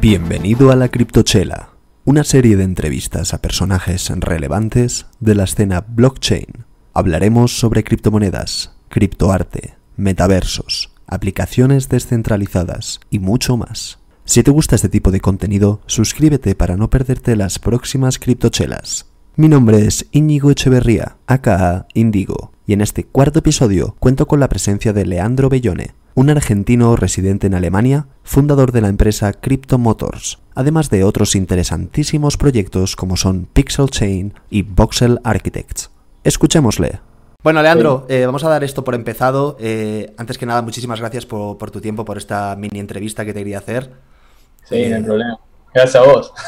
Bienvenido a la Criptochela, una serie de entrevistas a personajes relevantes de la escena blockchain. Hablaremos sobre criptomonedas, criptoarte, metaversos, aplicaciones descentralizadas y mucho más. Si te gusta este tipo de contenido, suscríbete para no perderte las próximas criptochelas. Mi nombre es Íñigo Echeverría, aka Indigo, y en este cuarto episodio cuento con la presencia de Leandro Bellone, un argentino residente en Alemania, fundador de la empresa Crypto Motors, además de otros interesantísimos proyectos como son Pixel Chain y Voxel Architects. Escuchémosle. Bueno, Leandro, eh, vamos a dar esto por empezado. Eh, antes que nada, muchísimas gracias por, por, tu tiempo, por esta mini entrevista que te quería hacer. Sí, no hay problema. Gracias a vos.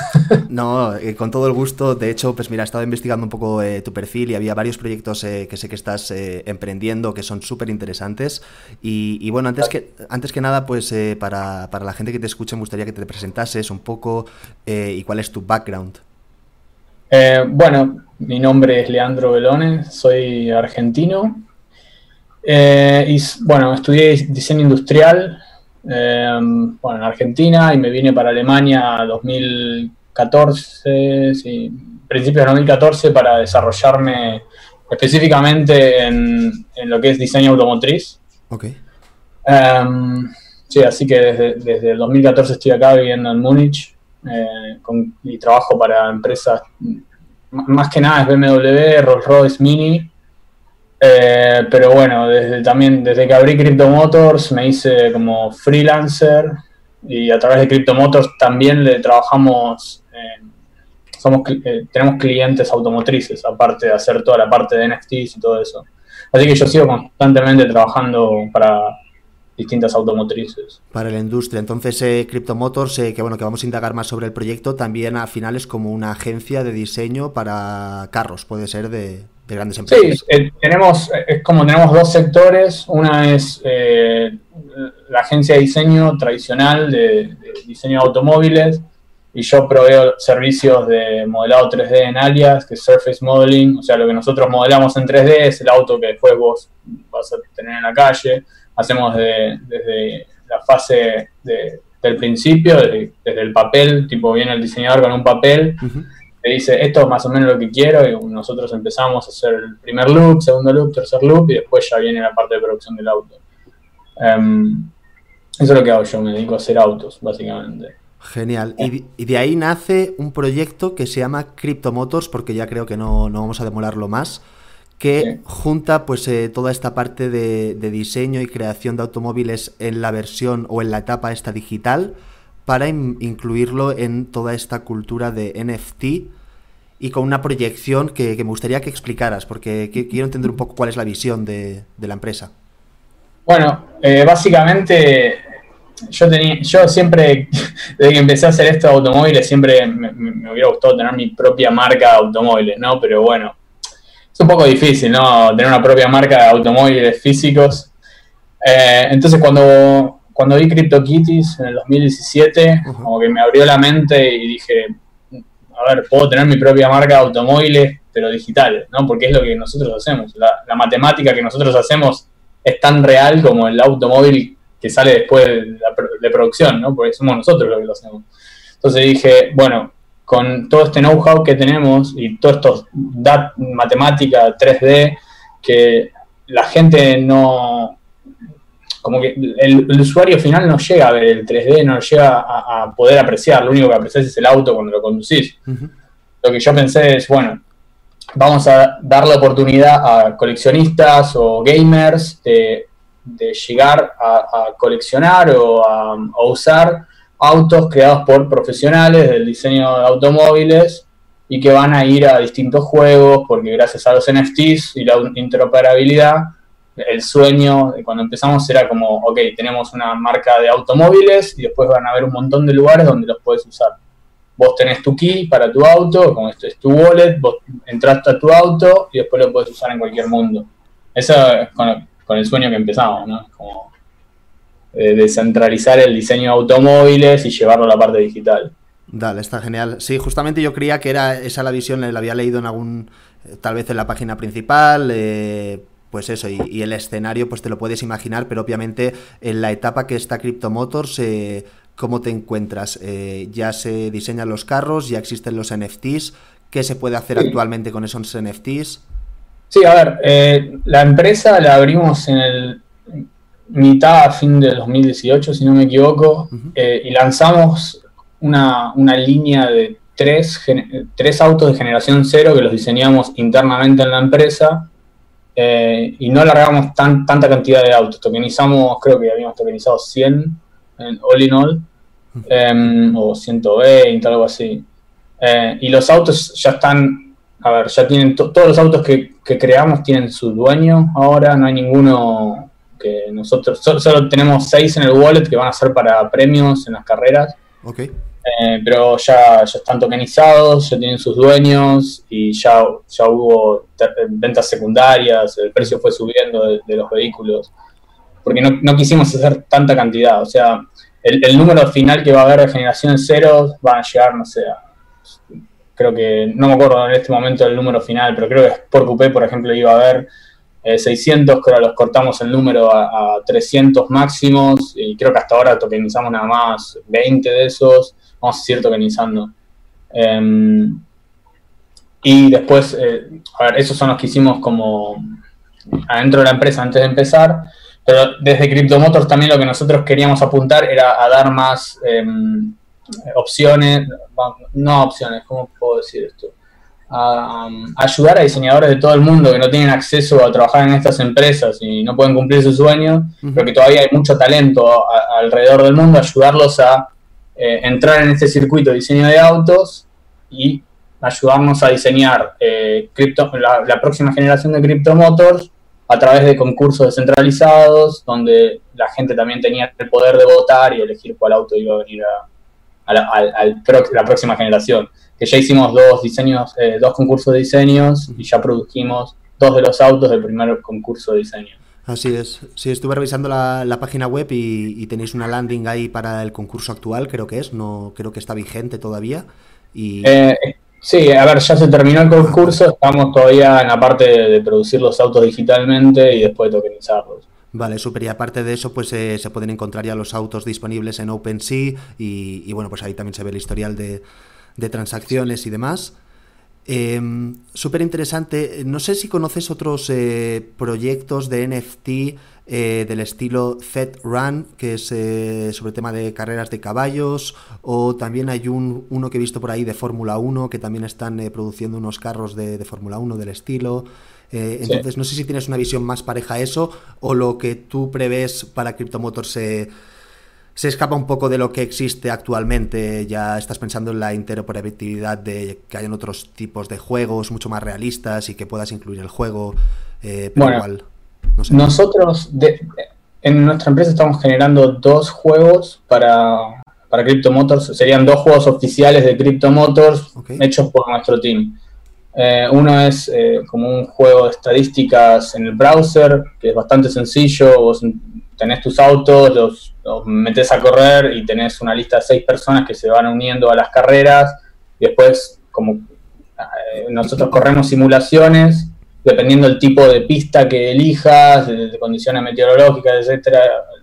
No, eh, con todo el gusto. De hecho, pues mira, he estado investigando un poco eh, tu perfil y había varios proyectos eh, que sé que estás emprendiendo que son súper interesantes. Y, bueno, antes que, antes que nada, pues para, para, la gente que te escuche, me gustaría que te presentases un poco y cuál es tu background. bueno, mi nombre es Leandro Belone, soy argentino. y bueno, estudié diseño industrial Em, bueno, en Argentina y me vine para Alemania 2014, sí, principios de 2014 para desarrollarme específicamente en, lo que es diseño automotriz. Ok. Em, sí, así que desde, desde, el 2014 estoy acá viviendo en Múnich eh, y trabajo para empresas, más que nada es BMW, Rolls Royce Mini eh, pero bueno, desde, también desde que abrí Crypto Motors me hice como freelancer y a través de Crypto Motors también le trabajamos, somos, eh, tenemos clientes automotrices, aparte de hacer toda la parte de NFTs y todo eso. Así que yo sigo constantemente trabajando para distintas automotrices. Para la industria. Entonces, eh, Crypto Motors, que bueno, que vamos a indagar más sobre el proyecto, también al final es como una agencia de diseño para carros, puede ser de, grandes empresas. Sí, eh, tenemos, es como tenemos dos sectores. Una es eh, la agencia de diseño tradicional de, diseño de automóviles y yo proveo servicios de modelado 3D en alias, que es Surface Modeling, o sea, lo que nosotros modelamos en 3D es el auto que después vos vas a tener en la calle. Hacemos desde la fase del principio, desde, el papel, tipo viene el diseñador con un papel te dice esto es más o menos lo que quiero y nosotros empezamos a hacer el primer loop, segundo loop, tercer loop y después ya viene la parte de producción del auto. Em, eso es lo que hago yo, me dedico a hacer autos, básicamente. Genial. Y, de ahí nace un proyecto que se llama Crypto Motors, porque ya creo que no, vamos a demorarlo más, que junta pues eh, toda esta parte de, de, diseño y creación de automóviles en la versión o en la etapa esta digital, para incluirlo en toda esta cultura de NFT y con una proyección que, me gustaría que explicaras, porque quiero entender un poco cuál es la visión de, la empresa. Bueno, eh, básicamente yo tenía, yo siempre, desde que empecé a hacer esto de automóviles, siempre me, hubiera gustado tener mi propia marca de automóviles, ¿no? Pero bueno, es un poco difícil, ¿no? Tener una propia marca de automóviles físicos. Eh, entonces cuando cuando vi CryptoKitties en el 2017, como que me abrió la mente y dije, a ver, puedo tener mi propia marca de automóviles, pero digitales, ¿no? Porque es lo que nosotros hacemos. La, matemática que nosotros hacemos es tan real como el automóvil que sale después de, la, producción, ¿no? Porque somos nosotros los que lo hacemos. Entonces dije, bueno, con todo este know-how que tenemos y todo esto matemática 3D, que la gente no, como que el, usuario final no llega a ver el 3D, no llega a, poder apreciar, lo único que aprecias es el auto cuando lo conducís. Lo que yo pensé es, bueno, vamos a dar la oportunidad a coleccionistas o gamers de, llegar a, coleccionar o a, usar autos creados por profesionales del diseño de automóviles y que van a ir a distintos juegos porque gracias a los NFTs y la interoperabilidad el sueño cuando empezamos era como, ok, tenemos una marca de automóviles y después van a haber un montón de lugares donde los puedes usar. Vos tenés tu key para tu auto, como esto es tu wallet, vos entraste a tu auto y después lo puedes usar en cualquier mundo. Eso es con, el sueño que empezamos, ¿no? Como descentralizar el diseño de automóviles y llevarlo a la parte digital. Dale, está genial. Sí, justamente yo creía que era esa la visión, la había leído en algún, tal vez en la página principal, eh, pues eso, y, el escenario, pues te lo puedes imaginar, pero obviamente en la etapa que está Crypto Motors, eh, ¿cómo te encuentras? Eh, ¿Ya se diseñan los carros? ¿Ya existen los NFTs? ¿Qué se puede hacer actualmente con esos NFTs? Sí, a ver, eh, la empresa la abrimos en el mitad a fin de 2018, si no me equivoco, y lanzamos una, una, línea de tres, tres autos de generación cero que los diseñamos internamente en la empresa eh, y no largamos tan, tanta cantidad de autos. Tokenizamos, creo que habíamos tokenizado 100 en all in all, em, o 120, algo así. Eh, y los autos ya están, a ver, ya tienen todos los autos que, creamos tienen su dueño ahora, no hay ninguno que nosotros, solo, tenemos 6 en el wallet que van a ser para premios en las carreras. Okay. Eh, pero ya, ya están tokenizados, ya tienen sus dueños y ya, ya hubo ventas secundarias, el precio fue subiendo de, los vehículos, porque no, no, quisimos hacer tanta cantidad, o sea, el, número final que va a haber de generación cero van a llegar, no sé, creo que, no me acuerdo en este momento el número final, pero creo que por Coupé, por ejemplo, iba a haber 600, eh, creo que los cortamos el número a, a 300 máximos y creo que hasta ahora tokenizamos nada más 20 de esos vamos a seguir tokenizando. Em, y después, eh, a ver, esos son los que hicimos como adentro de la empresa antes de empezar, pero desde CryptoMotors también lo que nosotros queríamos apuntar era a dar más em, opciones, no opciones, ¿cómo puedo decir esto? A, ayudar a diseñadores de todo el mundo que no tienen acceso a trabajar en estas empresas y no pueden cumplir sus sueños, pero que todavía hay mucho talento alrededor del mundo, ayudarlos a eh, entrar en este circuito de diseño de autos y ayudarnos a diseñar eh, la, próxima generación de Crypto Motors a través de concursos descentralizados, donde la gente también tenía el poder de votar y elegir cuál auto iba a venir a, la, próxima generación. Que ya hicimos dos diseños, eh, dos concursos de diseños y ya produjimos dos de los autos del primer concurso de diseño. Así es. Sí, estuve revisando la, página web y, tenéis una landing ahí para el concurso actual, creo que es. No creo que está vigente todavía. Y... Eh, sí, a ver, ya se terminó el concurso. Estamos todavía en la parte de, producir los autos digitalmente y después de tokenizarlos. Vale, súper. Y aparte de eso, pues eh, se pueden encontrar ya los autos disponibles en OpenSea y, bueno, pues ahí también se ve el historial de, transacciones y demás. Eh, Súper interesante. No sé si conoces otros eh, proyectos de NFT eh, del estilo Z-Run, que es eh, sobre tema de carreras de caballos, o también hay un, uno que he visto por ahí de Fórmula 1, que también están produciendo unos carros de, de Fórmula 1 del estilo. Entonces, no sé si tienes una visión más pareja a eso, o lo que tú prevés para Cryptomotor se se escapa un poco de lo que existe actualmente. Ya estás pensando en la interoperabilidad de que hayan otros tipos de juegos mucho más realistas y que puedas incluir el juego. Eh, igual, nosotros en nuestra empresa estamos generando dos juegos para, para Crypto Motors. Serían dos juegos oficiales de Crypto Motors hechos por nuestro team. Eh, uno es eh, como un juego de estadísticas en el browser, que es bastante sencillo. Vos tenés tus autos, los, metes a correr y tenés una lista de seis personas que se van uniendo a las carreras. Y después, como eh, nosotros corremos simulaciones, dependiendo del tipo de pista que elijas, de, condiciones meteorológicas, etcétera,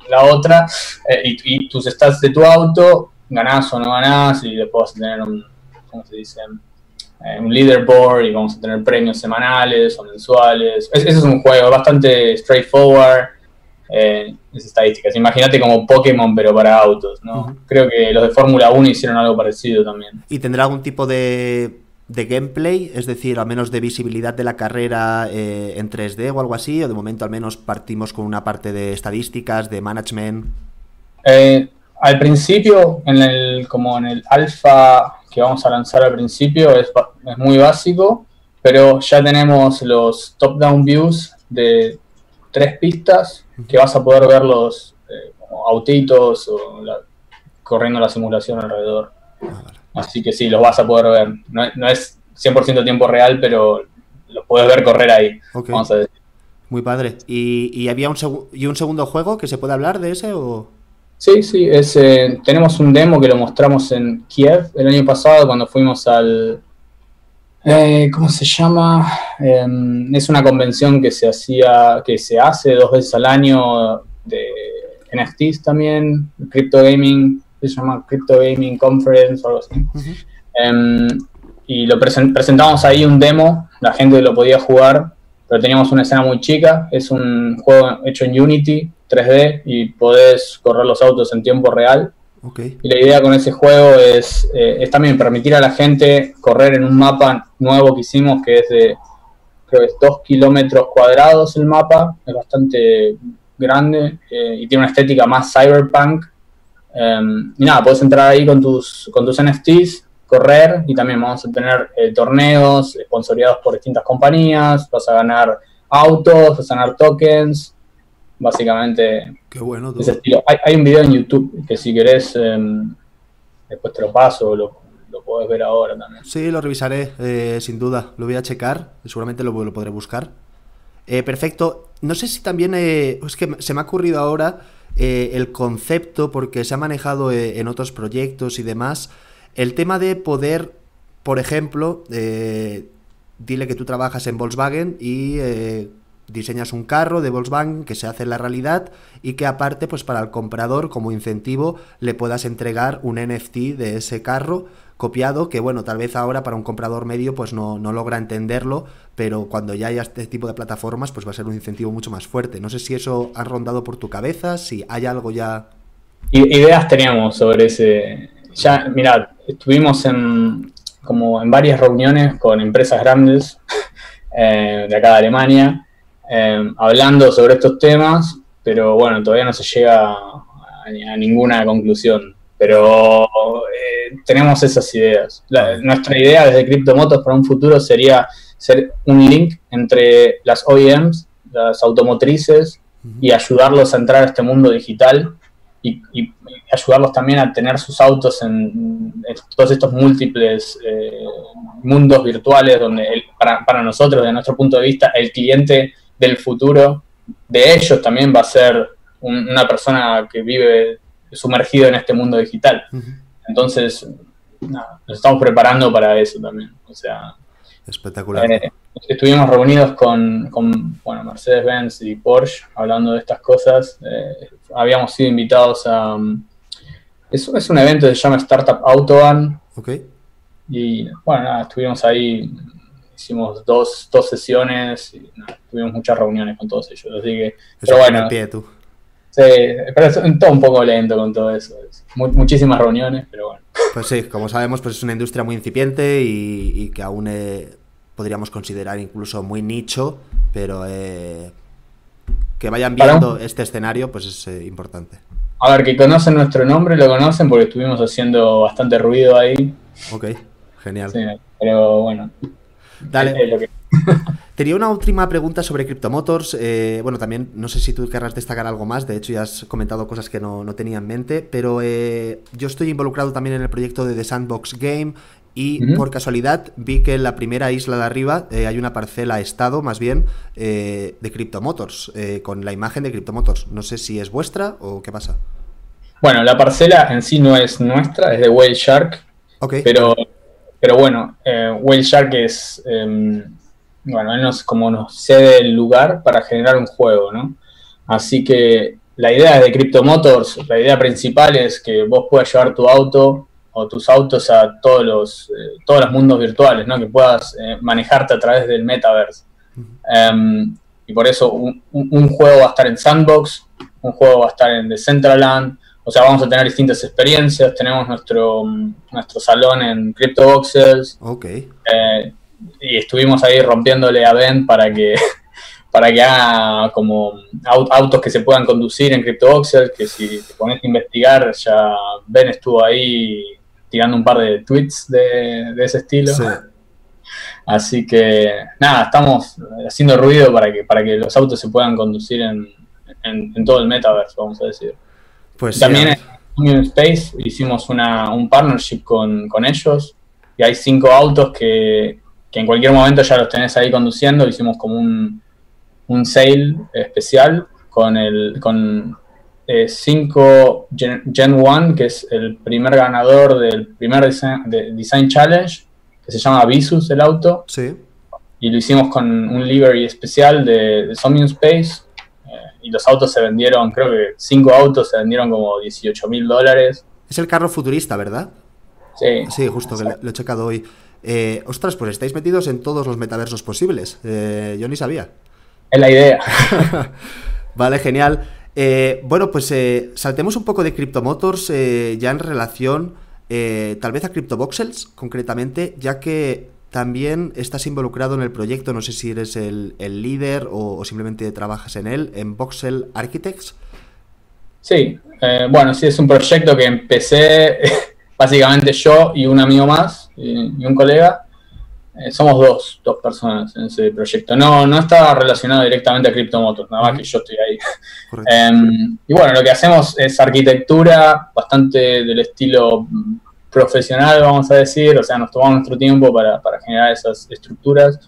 la otra, eh, y, tus stats de tu auto, ganás o no ganás, y después tener un, ¿cómo se dice? Eh, un leaderboard y vamos a tener premios semanales o mensuales. ese es un juego bastante straightforward eh, estadísticas. Imagínate como Pokémon, pero para autos, ¿no? Creo que los de Fórmula 1 hicieron algo parecido también. ¿Y tendrá algún tipo de, gameplay? Es decir, al menos de visibilidad de la carrera eh, en 3D o algo así, o de momento al menos partimos con una parte de estadísticas, de management. Eh, al principio, en el, como en el alfa que vamos a lanzar al principio, es, es muy básico, pero ya tenemos los top-down views de tres pistas que vas a poder ver los eh, autitos o corriendo la simulación alrededor. Así que sí, los vas a poder ver. No, es 100% tiempo real, pero los puedes ver correr ahí. Muy padre. ¿Y, había un, y un segundo juego que se puede hablar de ese o...? Sí, sí, es, tenemos un demo que lo mostramos en Kiev el año pasado cuando fuimos al, Eh, ¿Cómo se llama? Em, es una convención que se hacía, que se hace dos veces al año de NFTs también, Crypto Gaming, se llama Crypto Gaming Conference o algo así. Em, y lo presentamos ahí un demo, la gente lo podía jugar, pero teníamos una escena muy chica, es un juego hecho en Unity 3D y podés correr los autos en tiempo real. Y la idea con ese juego es, eh, es, también permitir a la gente correr en un mapa nuevo que hicimos, que es de, creo que es 2 kilómetros cuadrados el mapa, es bastante grande eh, y tiene una estética más cyberpunk. Em, y nada, puedes entrar ahí con tus, con tus NFTs, correr y también vamos a tener eh, torneos sponsoriados por distintas compañías, vas a ganar autos, vas a ganar tokens, básicamente Qué bueno, ese estilo. Hay, un video en YouTube que si querés, em, después te lo paso, lo, lo podés ver ahora también. Sí, lo revisaré, eh, sin duda. Lo voy a checar, seguramente lo, lo podré buscar. Eh, perfecto. No sé si también, eh, es que se me ha ocurrido ahora el concepto, porque se ha manejado en otros proyectos y demás, el tema de poder, por ejemplo, dile que tú trabajas en Volkswagen y diseñas un carro de Volkswagen que se hace en la realidad y que aparte, pues para el comprador, como incentivo, le puedas entregar un NFT de ese carro copiado, que bueno, tal vez ahora para un comprador medio pues no, no logra entenderlo, pero cuando ya haya este tipo de plataformas, pues va a ser un incentivo mucho más fuerte. No sé si eso ha rondado por tu cabeza, si hay algo ya... Ideas teníamos sobre ese... Ya, mirad, estuvimos en, como en varias reuniones con empresas grandes eh, de acá de Alemania, Em, hablando sobre estos temas, pero bueno, todavía no se llega a, ninguna conclusión. Pero eh, tenemos esas ideas. nuestra idea desde Cryptomotos para un futuro sería ser un link entre las OEMs, las automotrices, y ayudarlos a entrar a este mundo digital y, ayudarlos también a tener sus autos en, todos estos múltiples eh, mundos virtuales donde para, para, nosotros, desde nuestro punto de vista, el cliente del futuro de ellos también va a ser una persona que vive sumergido en este mundo digital. Entonces, nos estamos preparando para eso también. O sea, espectacular. Eh, estuvimos reunidos con, bueno, Mercedes-Benz y Porsche hablando de estas cosas. Eh, habíamos sido invitados a... Eso es un evento que se llama Startup Autobahn. Ok. Y bueno, nada, estuvimos ahí hicimos dos, dos sesiones y tuvimos muchas reuniones con todos ellos. Así que, pero bueno. Pie, tú. Sí, pero es todo un poco lento con todo eso. muchísimas reuniones, pero bueno. Pues sí, como sabemos, pues es una industria muy incipiente y, que aún eh, podríamos considerar incluso muy nicho, pero eh, que vayan viendo este escenario, pues es eh, importante. A ver, que conocen nuestro nombre, lo conocen porque estuvimos haciendo bastante ruido ahí. Ok, genial. Sí, pero bueno, Dale. Tenía una última pregunta sobre Cryptomotors. Eh, bueno, también no sé si tú querrás destacar algo más. De hecho, ya has comentado cosas que no, tenía en mente. Pero eh, yo estoy involucrado también en el proyecto de The Sandbox Game. Y por casualidad vi que en la primera isla de arriba eh, hay una parcela estado, más bien, de Cryptomotors, con la imagen de Cryptomotors. No sé si es vuestra o qué pasa. Bueno, la parcela en sí no es nuestra, es de Whale Shark. Ok. Pero pero bueno, eh, Whale Shark es, em, bueno, él nos, como nos cede el lugar para generar un juego, ¿no? Así que la idea de Crypto Motors, la idea principal es que vos puedas llevar tu auto o tus autos a todos los, eh, todos los mundos virtuales, ¿no? Que puedas eh, manejarte a través del metaverse. Em, y por eso un, un, juego va a estar en Sandbox, un juego va a estar en Decentraland, o sea, vamos a tener distintas experiencias. Tenemos nuestro, nuestro salón en CryptoVoxels. Ok. Eh, y estuvimos ahí rompiéndole a Ben para que, para que haga como autos que se puedan conducir en CryptoVoxels, que si te pones a investigar, ya Ben estuvo ahí tirando un par de tweets de, ese estilo. Sí. Así que nada, estamos haciendo ruido para que, para que los autos se puedan conducir en, en todo el metaverso, vamos a decir. Pues También en Union Space hicimos una, un partnership con, ellos y hay cinco autos que, en cualquier momento ya los tenés ahí conduciendo. Hicimos como un, un sale especial con el con 5 eh, Gen, 1, que es el primer ganador del primer Design, Challenge, que se llama Visus el auto. Sí. Y lo hicimos con un livery especial de, de Somnium Space. eh, y los autos se vendieron, creo que cinco autos se vendieron como 18 mil dólares. Es el carro futurista, ¿verdad? Sí, Sí, justo, que lo, lo he checado hoy. Eh, ostras, pues estáis metidos en todos los metaversos posibles. Eh, yo ni sabía. es la idea. Vale, genial. Eh, bueno, pues eh, saltemos un poco de Cryptomotors eh, ya en relación tal vez a CryptoVoxels concretamente, ya que también estás involucrado en el proyecto, no sé si eres el, líder o, simplemente trabajas en él, en Voxel Architects. Sí, bueno, sí, es un proyecto que empecé básicamente yo y un amigo más y un colega. Eh, somos dos, dos personas en ese proyecto. No, no está relacionado directamente a CryptoMotors, nada más que yo estoy ahí. Em, y bueno, lo que hacemos es arquitectura bastante del estilo profesional, vamos a decir, o sea, nos tomamos nuestro tiempo para, para generar esas estructuras.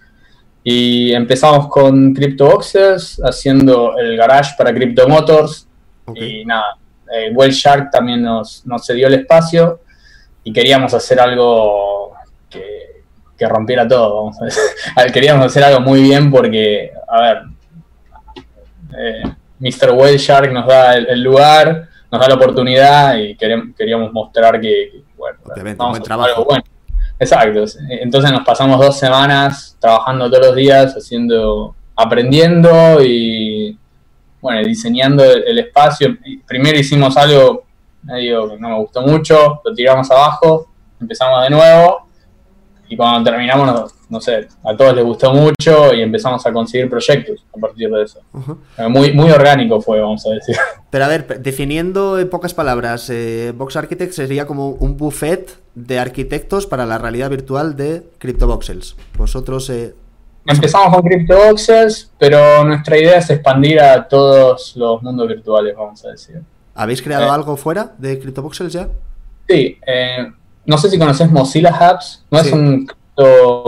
Y empezamos con CryptoBoxes, haciendo el garage para CryptoMotors. Ok. Y nada, eh, Well Shark también nos, nos cedió el espacio y queríamos hacer algo que, que rompiera todo, vamos a decir. Queríamos hacer algo muy bien porque, a ver, eh, Mr. Whale Shark nos da el, el lugar, nos da la oportunidad y queríamos mostrar que, que, bueno, Obviamente, vamos un buen a trabajo. algo bueno. Exacto. Entonces nos pasamos dos semanas trabajando todos los días, haciendo, aprendiendo y bueno, diseñando el, el espacio. Primero hicimos algo medio que no me gustó mucho, lo tiramos abajo, empezamos de nuevo y cuando terminamos, no, no sé, a todos les gustó mucho y empezamos a conseguir proyectos a partir de eso. Eh, Muy, muy orgánico fue, vamos a decir. Pero a ver, definiendo en pocas palabras, eh, Vox Architects sería como un buffet de arquitectos para la realidad virtual de CryptoVoxels. Vosotros, eh, Empezamos con CryptoBoxes, pero nuestra idea es expandir a todos los mundos virtuales, vamos a decir. ¿habéis creado Eh. algo fuera de CryptoVoxels ya? Sí, eh, no sé si conoces Mozilla Hubs, no Sí. es un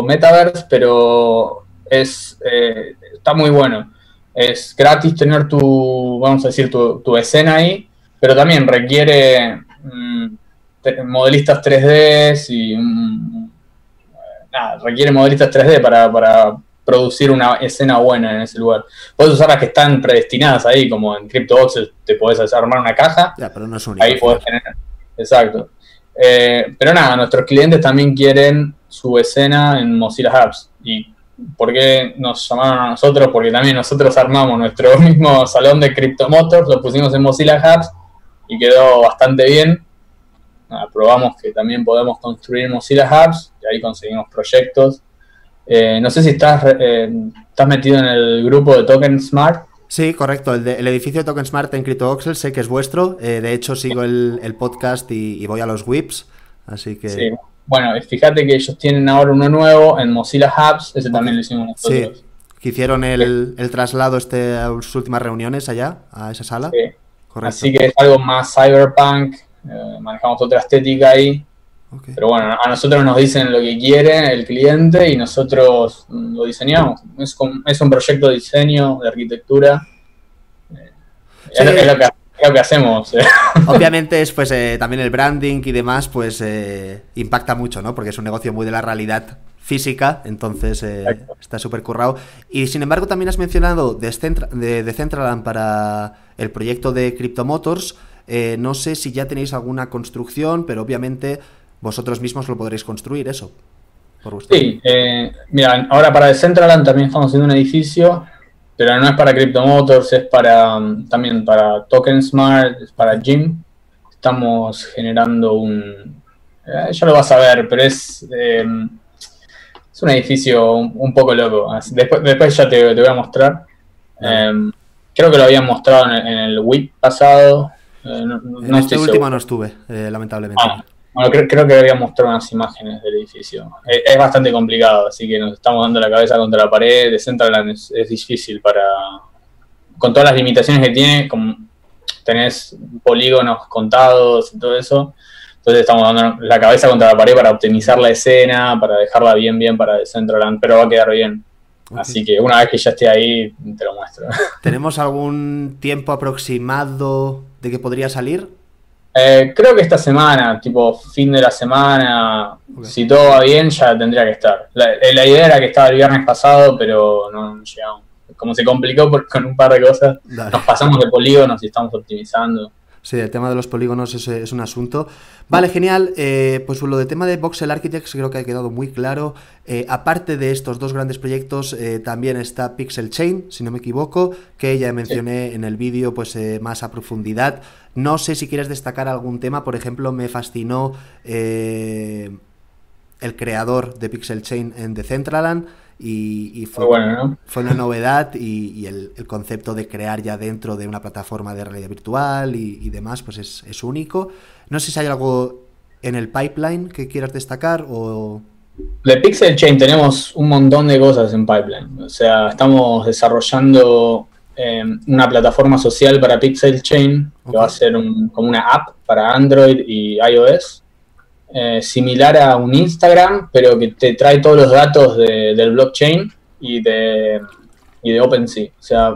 metaverse, pero es eh, está muy bueno. Es gratis tener tu, vamos a decir, tu, tu escena ahí, pero también requiere mm, te- modelistas 3D y mm, nada, requiere modelistas 3D para, para producir una escena buena en ese lugar. Puedes usar las que están predestinadas ahí, como en CryptoVoxels te podés armar una caja Ya, pero no es único. ahí podés tener. Exacto. Eh, pero nada, nuestros clientes también quieren su escena en Mozilla Hubs. ¿Y por qué nos llamaron a nosotros? Porque también nosotros armamos nuestro mismo salón de CryptoMotors, lo pusimos en Mozilla Hubs y quedó bastante bien. Nada, probamos que también podemos construir Mozilla Hubs y ahí conseguimos proyectos. Eh, no sé si estás, eh, estás metido en el grupo de Token Smart. Sí, correcto. El, de- el edificio de Token Smart en CryptoVoxels sé que es vuestro. eh, de hecho, sigo el, el podcast y, y voy a los whips. Así que. Sí. Bueno, fíjate que ellos tienen ahora uno nuevo en Mozilla Hubs, ese también lo hicimos Sí, nosotros. que hicieron el, el traslado este a sus últimas reuniones allá, a esa sala. Sí. Correcto. Así que es algo más cyberpunk, eh, manejamos otra estética ahí, Pero bueno, a nosotros nos dicen lo que quiere el cliente y nosotros lo diseñamos. Es, como- es un proyecto de diseño, de arquitectura. Eh, Sí. Es, lo, que, es lo que hacemos. eh. Obviamente es pues eh, también el branding y demás pues eh, impacta mucho, ¿no? Porque es un negocio muy de la realidad física, entonces eh, está súper currado. Y sin embargo también has mencionado Decentra- de Decentraland para el proyecto de CryptoMotors. No sé si ya tenéis alguna construcción, pero obviamente vosotros mismos lo podréis construir eso. Por Sí, eh, mira, ahora para Decentraland también estamos haciendo un edificio, pero no es para CryptoMotors, es para mm, también para Token Smart, es para Jim. Estamos generando un... eh, ya lo vas a ver, pero es, eh, es un edificio un, un poco loco. Después, después ya te, te voy a mostrar. Eh, creo que lo habían mostrado en, el- en el week pasado. eh, no, no En este último seguro. no estuve, eh, lamentablemente. Ah, bueno, creo, creo que había mostrado unas imágenes del edificio. Es, es bastante complicado, así que nos estamos dando la cabeza contra la pared. Decentraland es, es difícil para. Con todas las limitaciones que tiene, como tenés polígonos contados y todo eso. Entonces estamos dando la cabeza contra la pared para optimizar la escena, para dejarla bien, bien para Decentraland, pero va a quedar bien. Así que una vez que ya esté ahí, te lo muestro. ¿Tenemos algún tiempo aproximado de que podría salir? Eh, creo que esta semana, tipo fin de la semana, si todo va bien, ya tendría que estar. La, la, idea era que estaba el viernes pasado, pero no, llegamos. Como se complicó con un par de cosas, nos pasamos de polígonos y estamos optimizando. Sí, el tema de los polígonos es, es un asunto. Vale, genial. Eh, pues lo del tema de Voxel Architects creo que ha quedado muy claro. Eh, aparte de estos dos grandes proyectos, eh, también está Pixel Chain, si no me equivoco, que ya mencioné en el vídeo pues más a profundidad. No sé si quieres destacar algún tema. Por ejemplo, me fascinó el creador de Pixel Chain en Decentraland y, fue, fue, una novedad y, el, concepto de crear ya dentro de una plataforma de realidad virtual y, demás, pues es, único. No sé si hay algo en el pipeline que quieras destacar o... De Pixel Chain tenemos un montón de cosas en pipeline. O sea, estamos desarrollando em, una plataforma social para Pixel Chain, que va a ser como una app para Android y iOS eh, similar a un Instagram, pero que te trae todos los datos del blockchain y de, y de OpenSea. O sea,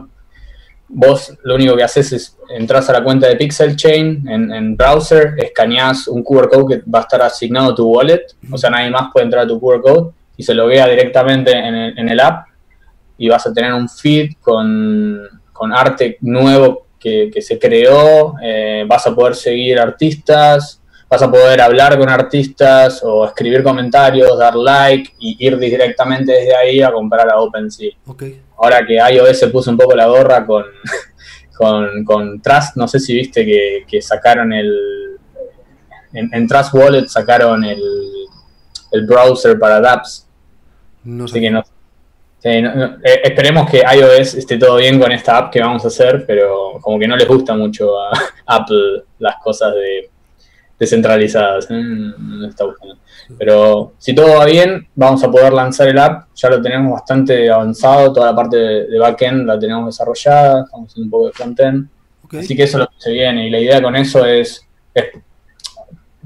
vos lo único que haces es entras a la cuenta de Pixel Chain en, browser, escaneas un QR code que va a estar asignado a tu wallet, o sea, nadie más puede entrar a tu QR code y se loguea directamente en el, app y vas a tener un feed con, arte nuevo que, se creó, eh, vas a poder seguir artistas, vas a poder hablar con artistas o escribir comentarios, dar like y ir directamente desde ahí a comprar a OpenSea. Ahora que iOS se puso un poco la gorra con, con, Trust, no sé si viste que, sacaron el... En, Trust Wallet sacaron el, el browser para dApps. No sé. no, eh, esperemos que iOS esté todo bien con esta app que vamos a hacer, pero como que no les gusta mucho a Apple las cosas de descentralizadas. ¿eh? Pero si todo va bien, vamos a poder lanzar el app. Ya lo tenemos bastante avanzado. Toda la parte de, backend la tenemos desarrollada. Estamos haciendo un poco de frontend. Así que eso es lo que se viene. Y la idea con eso es,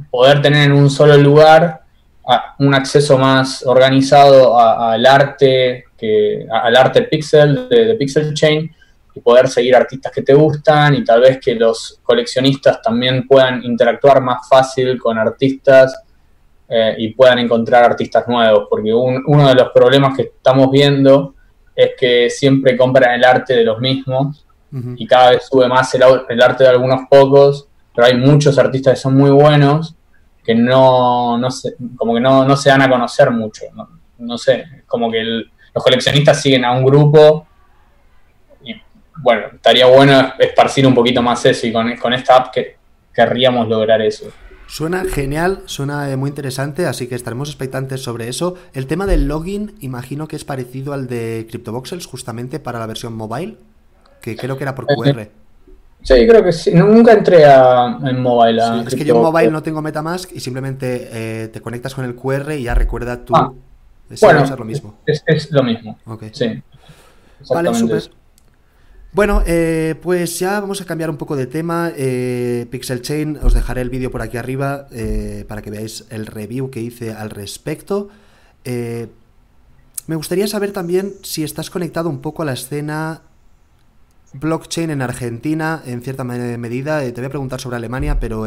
poder tener en un solo lugar un acceso más organizado al arte, que, al arte pixel de, de Pixel Chain y poder seguir artistas que te gustan y tal vez que los coleccionistas también puedan interactuar más fácil con artistas eh, y puedan encontrar artistas nuevos, porque uno de los problemas que estamos viendo es que siempre compran el arte de los mismos y cada vez sube más el, arte de algunos pocos, pero hay muchos artistas que son muy buenos que no, no se, como que no, no se dan a conocer mucho, no, sé, como que los coleccionistas siguen a un grupo bueno, estaría bueno esparcir un poquito más eso y con, con esta app que querríamos lograr eso. Suena genial, suena eh, muy interesante, así que estaremos expectantes sobre eso. El tema del login, imagino que es parecido al de CryptoVoxels, justamente para la versión mobile, que creo que era por QR. Sí, creo que sí. Nunca entré a, en mobile. es que yo en mobile no tengo Metamask y simplemente eh, te conectas con el QR y ya recuerda tú. Ah, bueno, es lo mismo. Es, lo mismo. Sí. Vale, súper. Bueno, eh, pues ya vamos a cambiar un poco de tema. Eh, Pixel Chain, os dejaré el vídeo por aquí arriba eh, para que veáis el review que hice al respecto. me gustaría saber también si estás conectado un poco a la escena blockchain en Argentina, en cierta medida. te voy a preguntar sobre Alemania, pero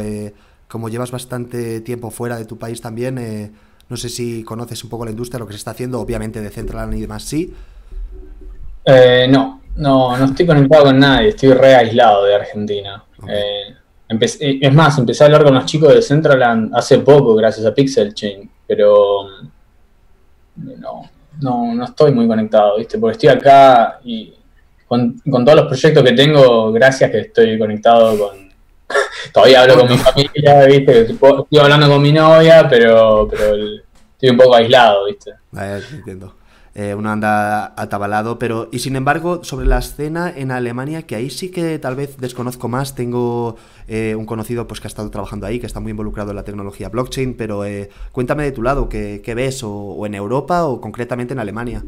como llevas bastante tiempo fuera de tu país también, no sé si conoces un poco la industria, lo que se está haciendo, obviamente de Central y demás, sí. no, no, no estoy conectado con nadie, estoy re aislado de Argentina. Eh, eh, es más, empecé a hablar con los chicos de Centraland hace poco, gracias a Pixel Chain, pero mm, no, no, no estoy muy conectado, ¿viste? Porque estoy acá y con, todos los proyectos que tengo, gracias que estoy conectado con. Todavía hablo con mi familia, ¿viste? Estoy hablando con mi novia, pero, pero estoy un poco aislado, ¿viste? entiendo. Eh, uno anda atabalado, pero y sin embargo sobre la escena en Alemania, que ahí sí que tal vez desconozco más, tengo eh, un conocido pues que ha estado trabajando ahí, que está muy involucrado en la tecnología blockchain, pero eh, cuéntame de tu lado, ¿qué, ves o, en Europa o concretamente en Alemania?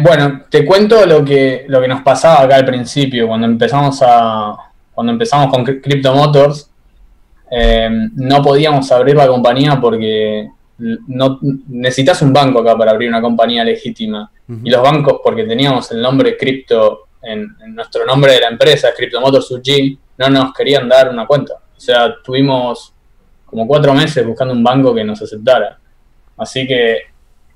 bueno, te cuento lo que, lo que nos pasaba acá al principio, cuando empezamos a cuando empezamos con Crypto Motors, no podíamos abrir la compañía porque no necesitas un banco acá para abrir una compañía legítima. Y los bancos, porque teníamos el nombre cripto en, nuestro nombre de la empresa, Crypto Motors UG, no nos querían dar una cuenta. O sea, tuvimos como cuatro meses buscando un banco que nos aceptara. Así que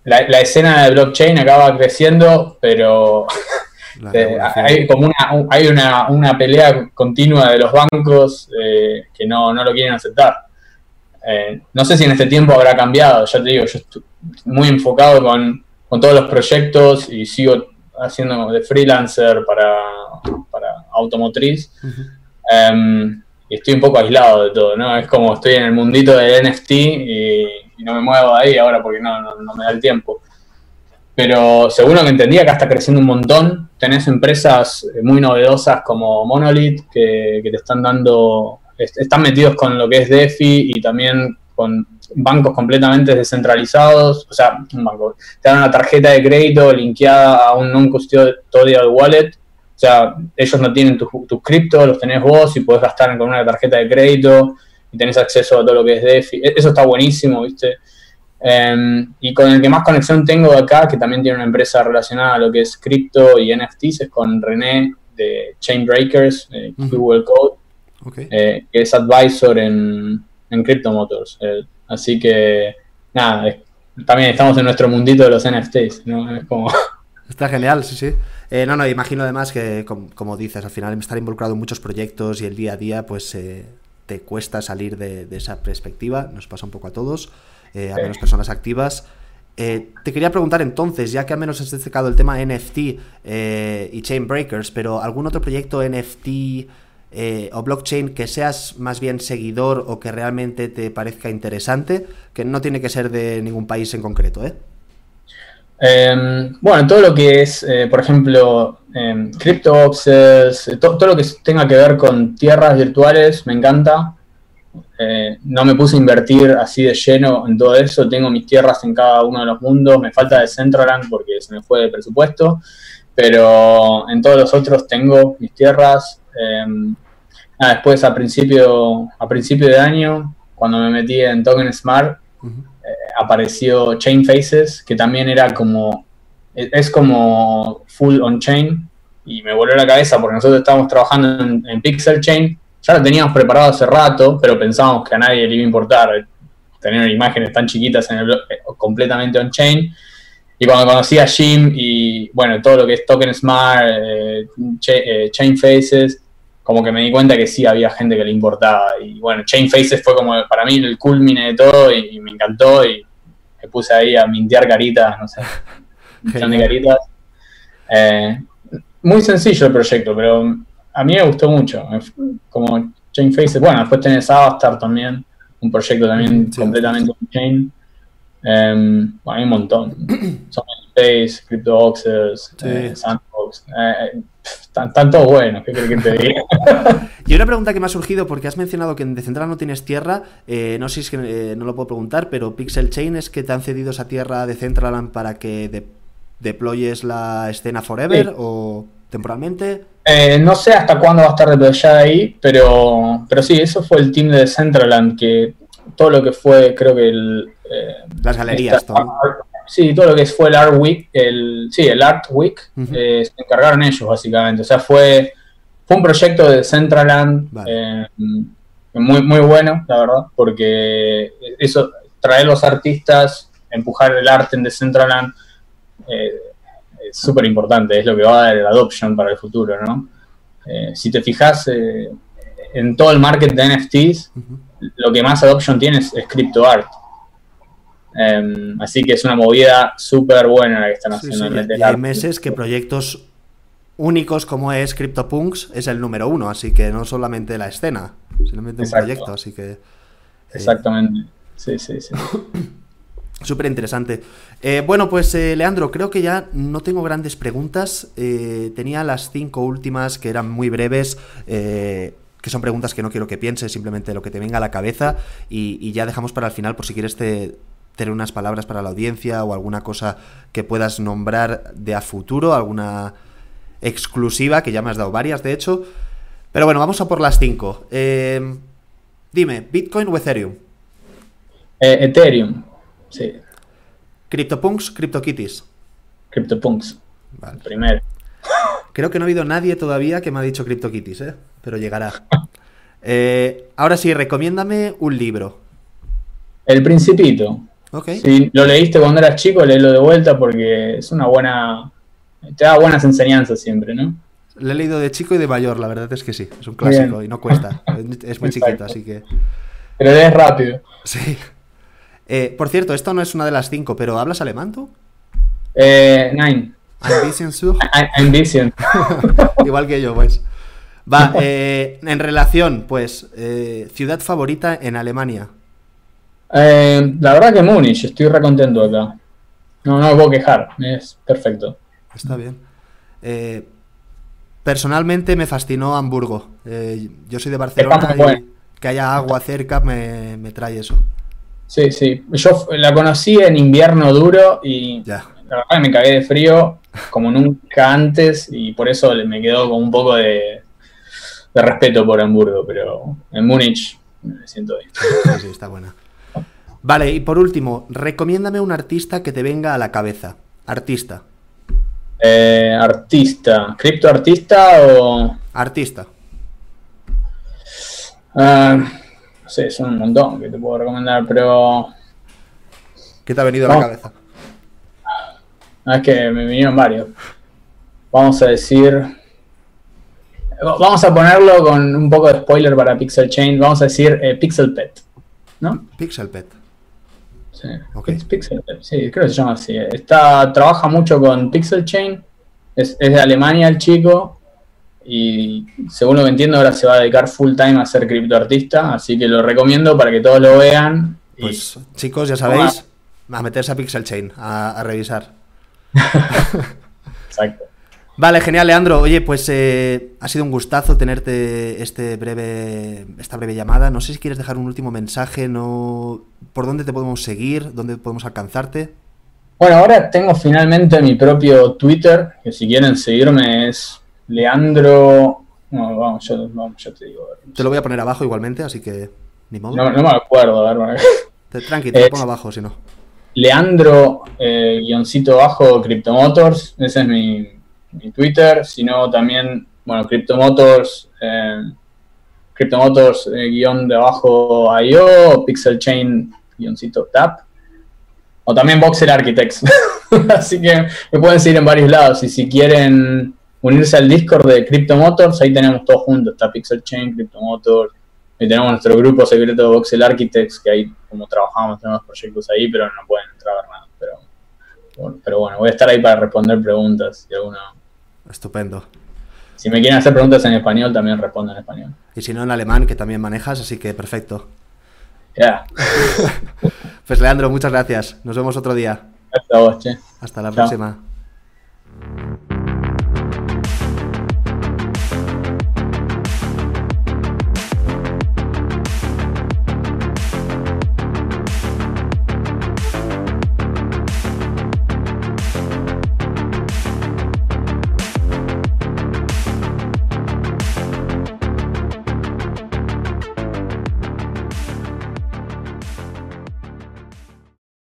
la, escena de blockchain acaba creciendo, pero eh, hay como una, hay una, pelea continua de los bancos eh, que no, lo quieren aceptar. Eh, no sé si en este tiempo habrá cambiado, ya te digo, yo estoy muy enfocado con, todos los proyectos y sigo haciendo de freelancer para, para automotriz. Em, y estoy un poco aislado de todo, ¿no? Es como estoy en el mundito del NFT y, no me muevo de ahí ahora porque no, no, me da el tiempo. Pero según lo que entendía, acá está creciendo un montón. Tenés empresas muy novedosas como Monolith que, que te están dando, están metidos con lo que es DeFi y también con bancos completamente descentralizados, o sea, un banco, te dan una tarjeta de crédito linkeada a un non-custodial wallet, o sea, ellos no tienen tus tu cripto, los tenés vos y podés gastar con una tarjeta de crédito y tenés acceso a todo lo que es DeFi, e, eso está buenísimo, ¿viste? Em, y con el que más conexión tengo acá, que también tiene una empresa relacionada a lo que es cripto y NFTs, es con René de Chainbreakers, eh, Google Code, eh, que es advisor en, en Crypto Motors. Eh, así que, nada, también estamos en nuestro mundito de los NFTs, ¿no? Es como... Está genial, sí, sí. Eh, no, no, imagino además que, como, dices, al final estar involucrado en muchos proyectos y el día a día, pues eh, te cuesta salir de, esa perspectiva. Nos pasa un poco a todos, a menos personas activas. te quería preguntar entonces, ya que al menos has destacado el tema NFT y Chain Breakers, pero ¿algún otro proyecto NFT eh, o blockchain que seas más bien seguidor o que realmente te parezca interesante, que no tiene que ser de ningún país en concreto, ¿eh? Em, bueno, todo lo que es, eh, por ejemplo, eh, todo lo que tenga que ver con tierras virtuales, me encanta. No me puse a invertir así de lleno en todo eso. Tengo mis tierras en cada uno de los mundos. Me falta de Centraland porque se me fue de presupuesto. Pero en todos los otros tengo mis tierras. Ah, después a principio, a principio de año, cuando me metí en Token Smart, eh, apareció Chain Faces, que también era como, es como full on chain, y me volvió la cabeza porque nosotros estábamos trabajando en, Pixel Chain, ya lo teníamos preparado hace rato, pero pensábamos que a nadie le iba a importar tener imágenes tan chiquitas en el blog, eh, completamente on-chain. Y cuando conocí a Jim y, bueno, todo lo que es Token Smart, eh, Chain Faces, como que me di cuenta que sí había gente que le importaba. Y bueno, Chain Faces fue como para mí el culmine de todo y, me encantó y me puse ahí a mintear caritas, no sé, de caritas. Eh, muy sencillo el proyecto, pero a mí me gustó mucho. Como Chain Faces, bueno, después tenés Avastar también, un proyecto también completamente chain. Um, bueno, hay un montón. Space, CryptoBoxes, eh, Sandbox. Eh, están, todos buenos, ¿qué crees que te diga? y una pregunta que me ha surgido, porque has mencionado que en Decentral no tienes tierra, eh, no sé si es que no lo puedo preguntar, pero Pixel Chain es que te han cedido esa tierra de Decentraland para que deployes la escena forever o temporalmente. No sé hasta cuándo va a estar deployada ahí, pero, pero sí, eso fue el team de Decentraland que todo lo que fue, creo que el... Las galerías, todo. Sí, todo lo que fue el Art Week, el, sí, el Art Week, eh, se encargaron ellos básicamente. O sea, fue, fue un proyecto de Centraland eh, muy, muy bueno, la verdad, porque eso, traer los artistas, empujar el arte en Decentraland, eh, súper importante, es lo que va a dar el adoption para el futuro, ¿no? si te fijas en todo el market de NFTs, lo que más adoption tiene es, es crypto art. Em, así que es una movida súper buena la que están haciendo. y hay meses que proyectos únicos como es CryptoPunks es el número uno, así que no solamente la escena, simplemente un proyecto, así que... Eh, Exactamente, sí, sí, sí. Súper interesante. Eh, bueno, pues eh, Leandro, creo que ya no tengo grandes preguntas. tenía las cinco últimas que eran muy breves que son preguntas que no quiero que pienses, simplemente lo que te venga a la cabeza y, y, ya dejamos para el final por si quieres te, tener unas palabras para la audiencia o alguna cosa que puedas nombrar de a futuro, alguna exclusiva, que ya me has dado varias, de hecho. Pero bueno, vamos a por las cinco. Dime, ¿Bitcoin o Ethereum? Eh, Ethereum, sí. ¿CryptoPunks, CryptoKitties? CryptoPunks. Vale. Primero. Creo que no ha habido nadie todavía que me ha dicho CryptoKitties, ¿eh? Pero llegará. Eh, ahora sí, recomiéndame un libro. El Principito. Ok. Si lo leíste cuando eras chico, léelo de vuelta porque es una buena. Te da buenas enseñanzas siempre, ¿no? Lo he leído de chico y de mayor, la verdad es que sí. Es un clásico Bien. y no cuesta. Es muy chiquito, así que. Pero lees rápido. Sí. Eh, por cierto, esto no es una de las cinco, pero ¿hablas alemán tú? Eh, nine. Ein bisschen sur. Vision. Igual que yo, pues. Va, eh, en relación, pues, eh, ciudad favorita en Alemania. Eh, la verdad que Múnich, estoy re contento acá. No, no me puedo quejar, es perfecto. Está bien. Personalmente me fascinó Hamburgo. Yo soy de Barcelona y bueno. que haya agua cerca me, me trae eso. Sí, sí. Yo la conocí en invierno duro y la verdad que me cagué de frío como nunca antes y por eso me quedó con un poco de, de respeto por Hamburgo, pero en Múnich me siento bien. Sí, está buena. Vale, y por último, recomiéndame un artista que te venga a la cabeza. Artista. Eh, artista, criptoartista o... Artista. ah, no sé, son un montón que te puedo recomendar, pero... ¿Qué te ha venido a la cabeza? Ah, es que me vinieron varios. Vamos a decir. va- Vamos a ponerlo con un poco de spoiler para Pixel Chain. Vamos a decir eh, Pixel Pet. ¿No? Pixel Pet. Sí. Ok. Pix- Pixel Pet, sí, creo que se llama así. Está, trabaja mucho con Pixel Chain. Es, es de Alemania el chico. Y según lo que entiendo, ahora se va a dedicar full time a ser criptoartista. Así que lo recomiendo para que todos lo vean. Y- Pues chicos, ya sabéis, a meterse a Pixel Chain, a, a revisar. exacto. Vale, genial, Leandro. Oye, pues eh, ha sido un gustazo tenerte este breve, esta breve llamada. No sé si quieres dejar un último mensaje, no, por dónde te podemos seguir, dónde podemos alcanzarte. Bueno, ahora tengo finalmente mi propio Twitter, que si quieren seguirme es Leandro. No, vamos, yo, vamos, yo te digo. Te lo voy a poner abajo igualmente, así que ni modo. No, no me acuerdo, a ver. Tranqui, te lo Eh, pongo abajo, si no. Leandro, eh, guioncito bajo, Cryptomotors, ese es mi, mi Twitter. Si no, también, bueno, Cryptomotors, eh, Cryptomotors, eh, guion de abajo IO, Pixel Chain, guioncito tap. O también Voxel Architects. Así que me pueden seguir en varios lados. Y si quieren unirse al Discord de Cryptomotors, ahí tenemos todo junto. Está Pixel Chain, Cryptomotors. Y tenemos nuestro grupo secreto de Voxel Architects, que ahí como trabajamos, tenemos proyectos ahí, pero no pueden entrar nada. Pero, bueno, pero bueno, voy a estar ahí para responder preguntas. Si, alguno, Estupendo. si me quieren hacer preguntas en español, también respondo en español. Y si no, en alemán, que también manejas, así que perfecto. Ya, Pues Leandro, muchas gracias. Nos vemos otro día. hasta vos, che. Hasta la Chao. próxima.